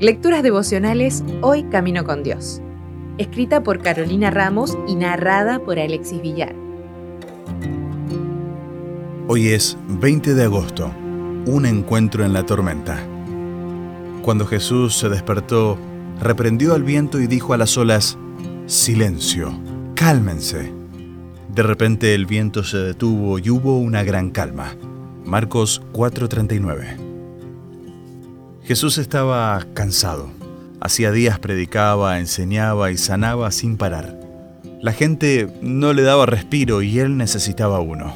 Lecturas devocionales Hoy Camino con Dios. Escrita por Carolina Ramos y narrada por Alexis Villar. Hoy es 20 de agosto, un encuentro en la tormenta. Cuando Jesús se despertó, reprendió al viento y dijo a las olas, Silencio, cálmense. De repente el viento se detuvo y hubo una gran calma. Marcos 4:39 Jesús estaba cansado. Hacía días predicaba, enseñaba y sanaba sin parar. La gente no le daba respiro y él necesitaba uno.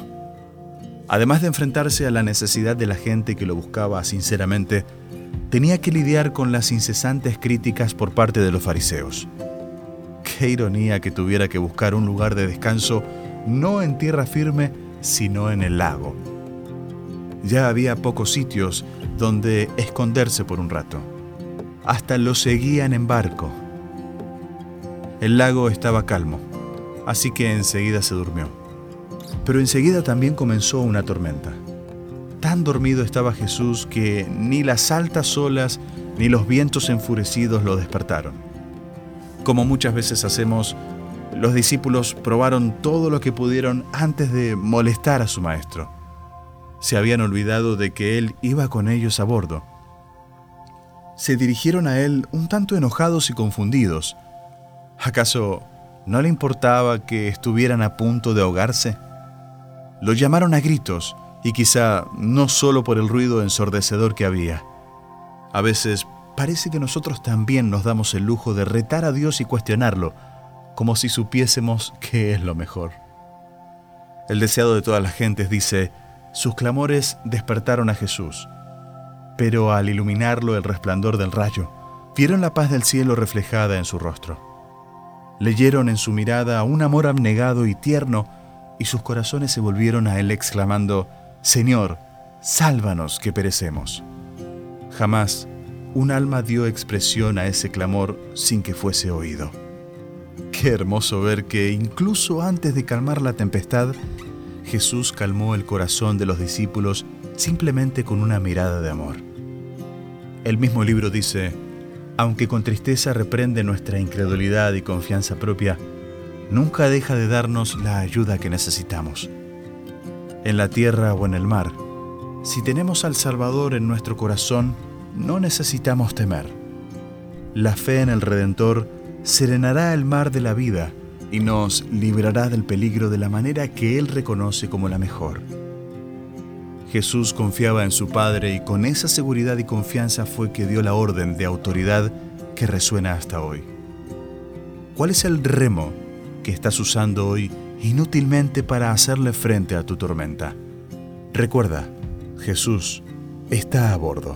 Además de enfrentarse a la necesidad de la gente que lo buscaba sinceramente, tenía que lidiar con las incesantes críticas por parte de los fariseos. Qué ironía que tuviera que buscar un lugar de descanso no en tierra firme, sino en el lago. Ya había pocos sitios donde esconderse por un rato. Hasta lo seguían en barco. El lago estaba calmo, así que enseguida se durmió. Pero enseguida también comenzó una tormenta. Tan dormido estaba Jesús que ni las altas olas ni los vientos enfurecidos lo despertaron. Como muchas veces hacemos, los discípulos probaron todo lo que pudieron antes de molestar a su maestro se habían olvidado de que él iba con ellos a bordo. Se dirigieron a él un tanto enojados y confundidos. ¿Acaso no le importaba que estuvieran a punto de ahogarse? Lo llamaron a gritos, y quizá no solo por el ruido ensordecedor que había. A veces parece que nosotros también nos damos el lujo de retar a Dios y cuestionarlo, como si supiésemos qué es lo mejor. El deseado de todas las gentes dice, sus clamores despertaron a Jesús, pero al iluminarlo el resplandor del rayo, vieron la paz del cielo reflejada en su rostro. Leyeron en su mirada un amor abnegado y tierno, y sus corazones se volvieron a él exclamando, Señor, sálvanos que perecemos. Jamás un alma dio expresión a ese clamor sin que fuese oído. Qué hermoso ver que incluso antes de calmar la tempestad, Jesús calmó el corazón de los discípulos simplemente con una mirada de amor. El mismo libro dice, aunque con tristeza reprende nuestra incredulidad y confianza propia, nunca deja de darnos la ayuda que necesitamos. En la tierra o en el mar, si tenemos al Salvador en nuestro corazón, no necesitamos temer. La fe en el Redentor serenará el mar de la vida y nos librará del peligro de la manera que Él reconoce como la mejor. Jesús confiaba en su Padre y con esa seguridad y confianza fue que dio la orden de autoridad que resuena hasta hoy. ¿Cuál es el remo que estás usando hoy inútilmente para hacerle frente a tu tormenta? Recuerda, Jesús está a bordo.